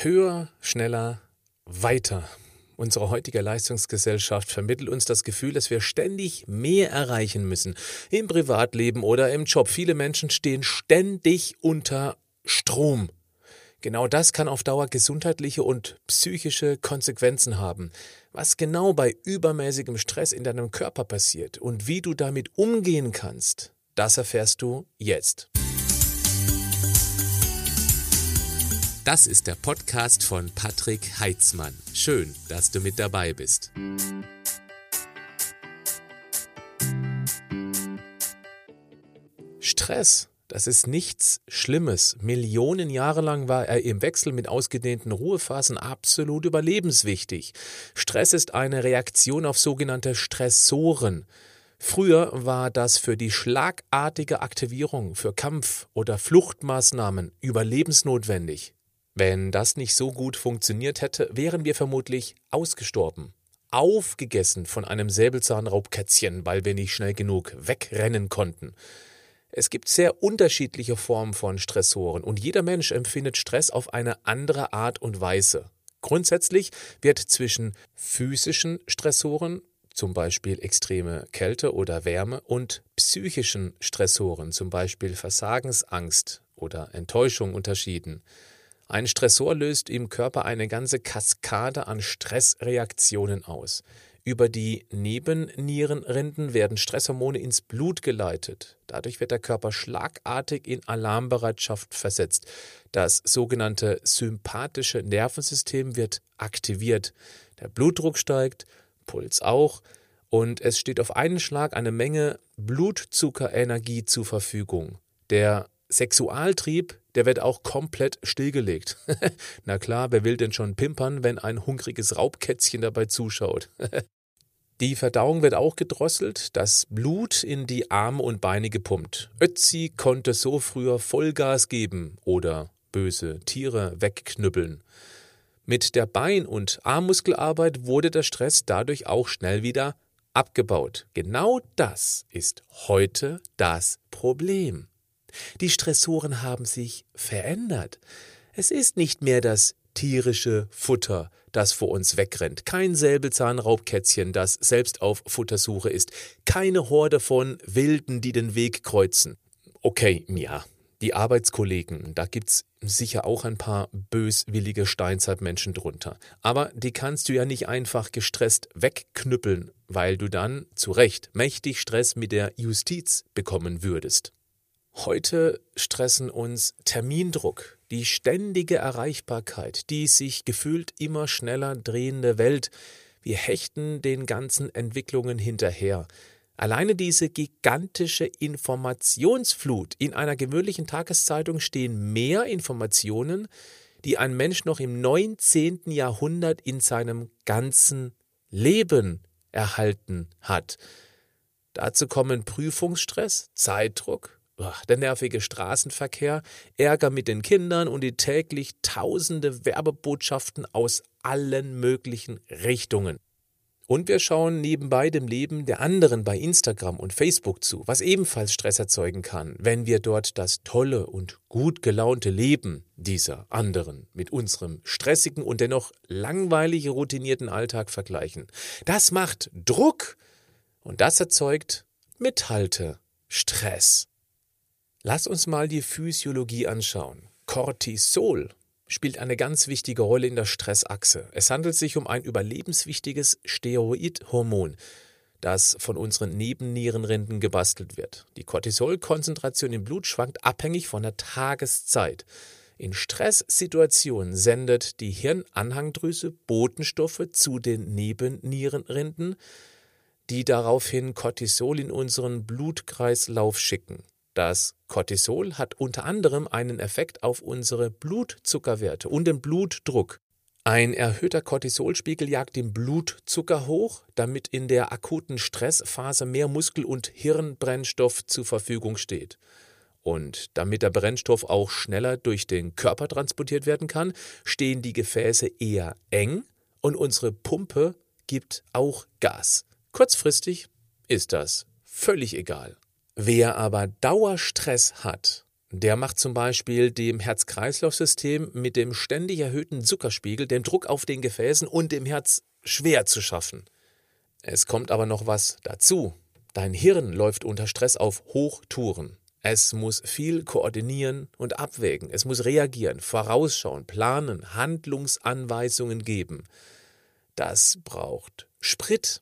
Höher, schneller, weiter. Unsere heutige Leistungsgesellschaft vermittelt uns das Gefühl, dass wir ständig mehr erreichen müssen. Im Privatleben oder im Job. Viele Menschen stehen ständig unter Strom. Genau das kann auf Dauer gesundheitliche und psychische Konsequenzen haben. Was genau bei übermäßigem Stress in deinem Körper passiert und wie du damit umgehen kannst, das erfährst du jetzt. Das ist der Podcast von Patrick Heitzmann. Schön, dass du mit dabei bist. Stress, das ist nichts Schlimmes. Millionen Jahre lang war er im Wechsel mit ausgedehnten Ruhephasen absolut überlebenswichtig. Stress ist eine Reaktion auf sogenannte Stressoren. Früher war das für die schlagartige Aktivierung für Kampf- oder Fluchtmaßnahmen überlebensnotwendig. Wenn das nicht so gut funktioniert hätte, wären wir vermutlich ausgestorben. Aufgegessen von einem Säbelzahnraubkätzchen, weil wir nicht schnell genug wegrennen konnten. Es gibt sehr unterschiedliche Formen von Stressoren und jeder Mensch empfindet Stress auf eine andere Art und Weise. Grundsätzlich wird zwischen physischen Stressoren, zum Beispiel extreme Kälte oder Wärme, und psychischen Stressoren, zum Beispiel Versagensangst oder Enttäuschung unterschieden. Ein Stressor löst im Körper eine ganze Kaskade an Stressreaktionen aus. Über die Nebennierenrinden werden Stresshormone ins Blut geleitet. Dadurch wird der Körper schlagartig in Alarmbereitschaft versetzt. Das sogenannte sympathische Nervensystem wird aktiviert. Der Blutdruck steigt, Puls auch, und es steht auf einen Schlag eine Menge Blutzuckerenergie zur Verfügung. Der Sexualtrieb, der wird auch komplett stillgelegt. Na klar, wer will denn schon pimpern, wenn ein hungriges Raubkätzchen dabei zuschaut? Die Verdauung wird auch gedrosselt, das Blut in die Arme und Beine gepumpt. Ötzi konnte so früher Vollgas geben oder böse Tiere wegknüppeln. Mit der Bein- und Armmuskelarbeit wurde der Stress dadurch auch schnell wieder abgebaut. Genau das ist heute das Problem. Die Stressoren haben sich verändert. Es ist nicht mehr das tierische Futter, das vor uns wegrennt, kein Säbelzahnraubkätzchen, das selbst auf Futtersuche ist, keine Horde von Wilden, die den Weg kreuzen. Okay, ja, die Arbeitskollegen, da gibt's sicher auch ein paar böswillige Steinzeitmenschen drunter. Aber die kannst du ja nicht einfach gestresst wegknüppeln, weil du dann zu Recht mächtig Stress mit der Justiz bekommen würdest. Heute stressen uns Termindruck, die ständige Erreichbarkeit, die sich gefühlt immer schneller drehende Welt. Wir hechten den ganzen Entwicklungen hinterher. Alleine diese gigantische Informationsflut. In einer gewöhnlichen Tageszeitung stehen mehr Informationen, die ein Mensch noch im 19. Jahrhundert in seinem ganzen Leben erhalten hat. Dazu kommen Prüfungsstress, Zeitdruck, der nervige Straßenverkehr, Ärger mit den Kindern und die täglich tausende Werbebotschaften aus allen möglichen Richtungen. Und wir schauen nebenbei dem Leben der anderen bei Instagram und Facebook zu, was ebenfalls Stress erzeugen kann, wenn wir dort das tolle und gut gelaunte Leben dieser anderen mit unserem stressigen und dennoch langweilig routinierten Alltag vergleichen. Das macht Druck und das erzeugt Mithalte, Stress. Lass uns mal die Physiologie anschauen. Cortisol spielt eine ganz wichtige Rolle in der Stressachse. Es handelt sich um ein überlebenswichtiges Steroidhormon, das von unseren Nebennierenrinden gebastelt wird. Die Cortisolkonzentration im Blut schwankt abhängig von der Tageszeit. In Stresssituationen sendet die Hirnanhangdrüse Botenstoffe zu den Nebennierenrinden, die daraufhin Cortisol in unseren Blutkreislauf schicken. Das Cortisol hat unter anderem einen Effekt auf unsere Blutzuckerwerte und den Blutdruck. Ein erhöhter Cortisolspiegel jagt den Blutzucker hoch, damit in der akuten Stressphase mehr Muskel- und Hirnbrennstoff zur Verfügung steht. Und damit der Brennstoff auch schneller durch den Körper transportiert werden kann, stehen die Gefäße eher eng und unsere Pumpe gibt auch Gas. Kurzfristig ist das völlig egal. Wer aber Dauerstress hat, Der macht zum Beispiel dem Herz-Kreislauf-System mit dem ständig erhöhten Zuckerspiegel, dem Druck auf den Gefäßen und dem Herz schwer zu schaffen. Es kommt aber noch was dazu. Dein Hirn läuft unter Stress auf Hochtouren. Es muss viel koordinieren und abwägen. Es muss reagieren, vorausschauen, planen, Handlungsanweisungen geben. Das braucht Sprit.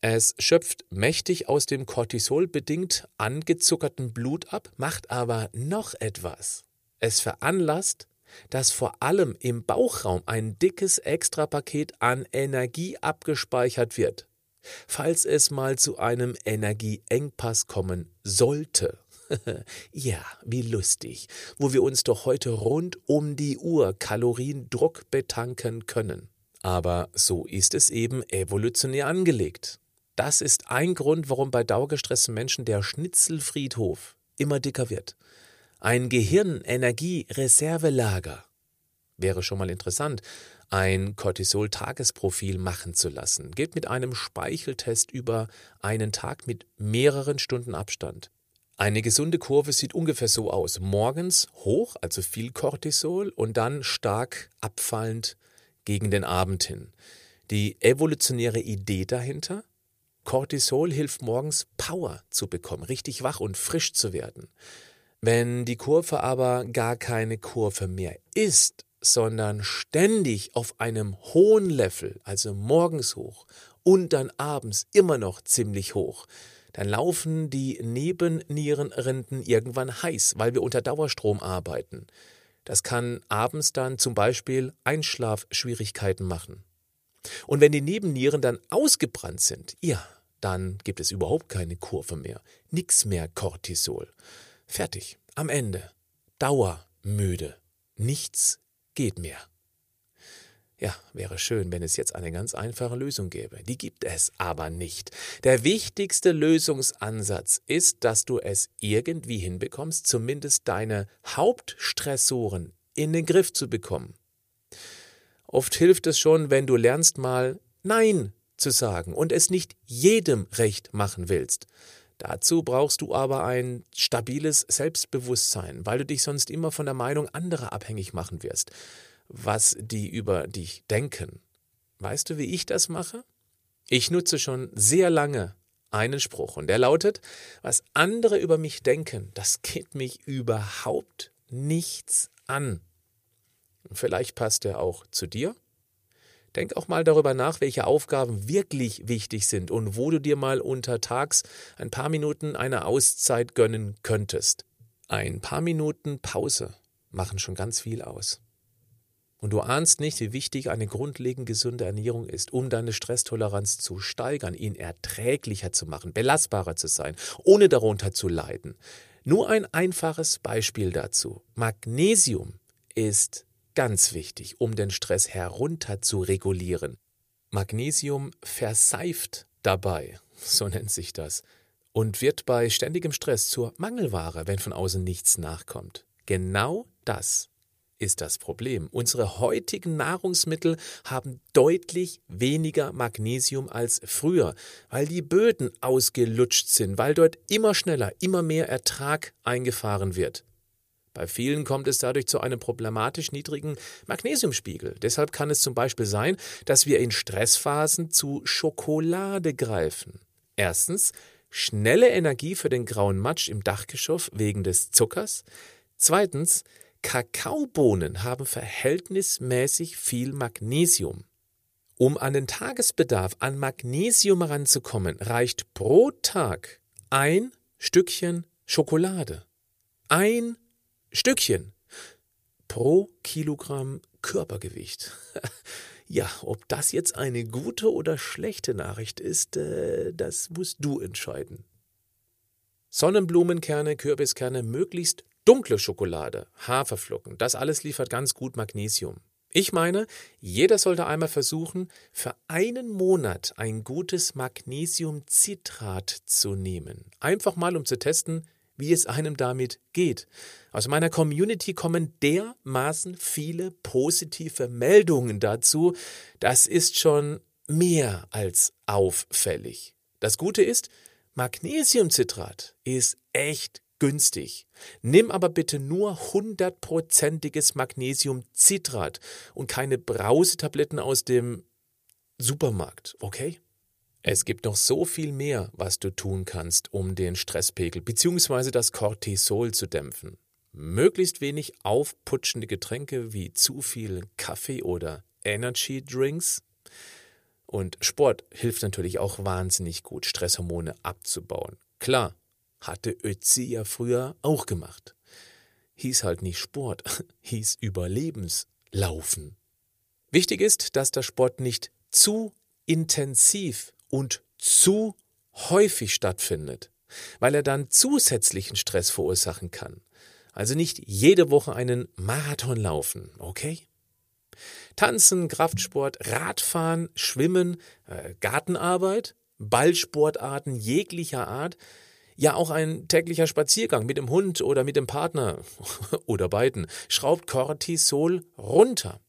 Es schöpft mächtig aus dem Cortisol bedingt angezuckerten Blut ab, macht aber noch etwas. Es veranlasst, dass vor allem im Bauchraum ein dickes Extrapaket an Energie abgespeichert wird, falls es mal zu einem Energieengpass kommen sollte. ja, wie lustig, wo wir uns doch heute rund um die Uhr Kaloriendruck betanken können. Aber so ist es eben evolutionär angelegt. Das ist ein Grund, warum bei dauergestressten Menschen der Schnitzelfriedhof immer dicker wird. Ein Gehirnenergie-Reservelager. Wäre schon mal interessant, ein Cortisol-Tagesprofil machen zu lassen. Geht mit einem Speicheltest über einen Tag mit mehreren Stunden Abstand. Eine gesunde Kurve sieht ungefähr so aus. Morgens hoch, also viel Cortisol, und dann stark abfallend gegen den Abend hin. Die evolutionäre Idee dahinter? Cortisol hilft morgens Power zu bekommen, richtig wach und frisch zu werden. Wenn die Kurve aber gar keine Kurve mehr ist, sondern ständig auf einem hohen Level, also morgens hoch und dann abends immer noch ziemlich hoch, dann laufen die Nebennierenrinden irgendwann heiß, weil wir unter Dauerstrom arbeiten. Das kann abends dann zum Beispiel Einschlafschwierigkeiten machen. Und wenn die Nebennieren dann ausgebrannt sind, ja, dann gibt es überhaupt keine Kurve mehr, nix mehr Cortisol. Fertig, am Ende, dauermüde, nichts geht mehr. Ja, wäre schön, wenn es jetzt eine ganz einfache Lösung gäbe. Die gibt es aber nicht. Der wichtigste Lösungsansatz ist, dass du es irgendwie hinbekommst, zumindest deine Hauptstressoren in den Griff zu bekommen. Oft hilft es schon, wenn du lernst mal Nein zu sagen und es nicht jedem recht machen willst. Dazu brauchst du aber ein stabiles Selbstbewusstsein, weil du dich sonst immer von der Meinung anderer abhängig machen wirst, was die über dich denken. Weißt du, wie ich das mache? Ich nutze schon sehr lange einen Spruch und der lautet, was andere über mich denken, das geht mich überhaupt nichts an. Vielleicht passt er auch zu dir Denk auch mal darüber nach, welche Aufgaben wirklich wichtig sind und wo du dir mal untertags ein paar Minuten eine Auszeit gönnen könntest. Ein paar Minuten Pause machen schon ganz viel aus. Und du ahnst nicht, wie wichtig eine grundlegend gesunde Ernährung ist, um deine Stresstoleranz zu steigern, ihn erträglicher zu machen, belastbarer zu sein, ohne darunter zu leiden. Nur ein einfaches Beispiel dazu. Magnesium ist ganz wichtig, um den Stress herunter zu regulieren. Magnesium verseift dabei, so nennt sich das, und wird bei ständigem Stress zur Mangelware, wenn von außen nichts nachkommt. Genau das ist das Problem. Unsere heutigen Nahrungsmittel haben deutlich weniger Magnesium als früher, weil die Böden ausgelutscht sind, weil dort immer schneller, immer mehr Ertrag eingefahren wird. Bei vielen kommt es dadurch zu einem problematisch niedrigen Magnesiumspiegel. Deshalb kann es zum Beispiel sein, dass wir in Stressphasen zu Schokolade greifen. Erstens schnelle Energie für den grauen Matsch im Dachgeschoss wegen des Zuckers. Zweitens Kakaobohnen haben verhältnismäßig viel Magnesium. Um an den Tagesbedarf an Magnesium heranzukommen, reicht pro Tag ein Stückchen Schokolade. Ein Stückchen pro Kilogramm Körpergewicht. ja, ob das jetzt eine gute oder schlechte Nachricht ist, äh, das musst du entscheiden. Sonnenblumenkerne, Kürbiskerne, möglichst dunkle Schokolade, Haferflocken, das alles liefert ganz gut Magnesium. Ich meine, jeder sollte einmal versuchen, für einen Monat ein gutes Magnesiumcitrat zu nehmen. Einfach mal, um zu testen, wie es einem damit geht. Aus meiner Community kommen dermaßen viele positive Meldungen dazu. Das ist schon mehr als auffällig. Das Gute ist, Magnesiumcitrat ist echt günstig. Nimm aber bitte nur hundertprozentiges Magnesiumcitrat und keine Brausetabletten aus dem Supermarkt, okay? Es gibt noch so viel mehr, was du tun kannst, um den Stresspegel bzw. das Cortisol zu dämpfen. Möglichst wenig aufputschende Getränke wie zu viel Kaffee oder Energy Drinks. Und Sport hilft natürlich auch wahnsinnig gut, Stresshormone abzubauen. Klar, hatte Ötzi ja früher auch gemacht. Hieß halt nicht Sport, hieß Überlebenslaufen. Wichtig ist, dass der Sport nicht zu intensiv und zu häufig stattfindet, weil er dann zusätzlichen Stress verursachen kann. Also nicht jede Woche einen Marathon laufen, okay? Tanzen, Kraftsport, Radfahren, Schwimmen, äh, Gartenarbeit, Ballsportarten jeglicher Art, ja auch ein täglicher Spaziergang mit dem Hund oder mit dem Partner oder beiden schraubt Cortisol runter.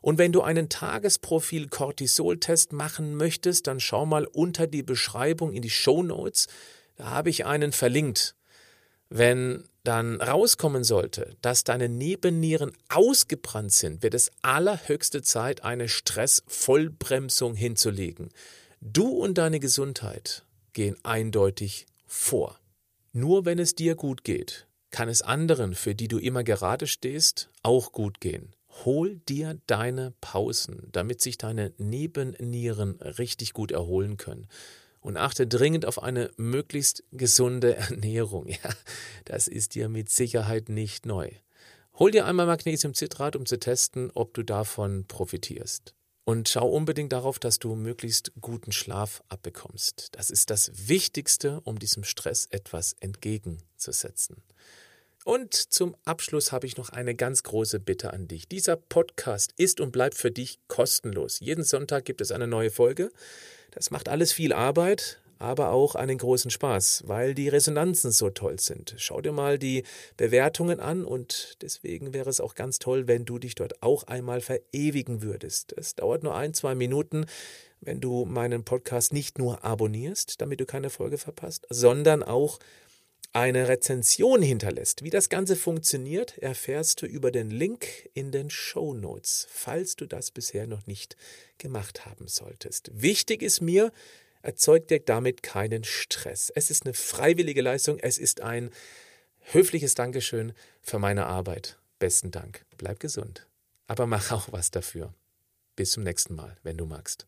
Und wenn du einen Tagesprofil-Cortisol-Test machen möchtest, dann schau mal unter die Beschreibung in die Show Notes. Da habe ich einen verlinkt. Wenn dann rauskommen sollte, dass deine Nebennieren ausgebrannt sind, wird es allerhöchste Zeit, eine Stressvollbremsung hinzulegen. Du und deine Gesundheit gehen eindeutig vor. Nur wenn es dir gut geht, kann es anderen, für die du immer gerade stehst, auch gut gehen. Hol dir deine Pausen, damit sich deine Nebennieren richtig gut erholen können. Und achte dringend auf eine möglichst gesunde Ernährung. Ja, das ist dir mit Sicherheit nicht neu. Hol dir einmal Magnesiumcitrat, um zu testen, ob du davon profitierst. Und schau unbedingt darauf, dass du möglichst guten Schlaf abbekommst. Das ist das Wichtigste, um diesem Stress etwas entgegenzusetzen. Und zum Abschluss habe ich noch eine ganz große Bitte an dich. Dieser Podcast ist und bleibt für dich kostenlos. Jeden Sonntag gibt es eine neue Folge. Das macht alles viel Arbeit, aber auch einen großen Spaß, weil die Resonanzen so toll sind. Schau dir mal die Bewertungen an und deswegen wäre es auch ganz toll, wenn du dich dort auch einmal verewigen würdest. Es dauert nur ein, zwei Minuten, wenn du meinen Podcast nicht nur abonnierst, damit du keine Folge verpasst, sondern auch eine Rezension hinterlässt. Wie das Ganze funktioniert, erfährst du über den Link in den Show Notes, falls du das bisher noch nicht gemacht haben solltest. Wichtig ist mir, erzeugt dir damit keinen Stress. Es ist eine freiwillige Leistung, es ist ein höfliches Dankeschön für meine Arbeit. Besten Dank. Bleib gesund. Aber mach auch was dafür. Bis zum nächsten Mal, wenn du magst.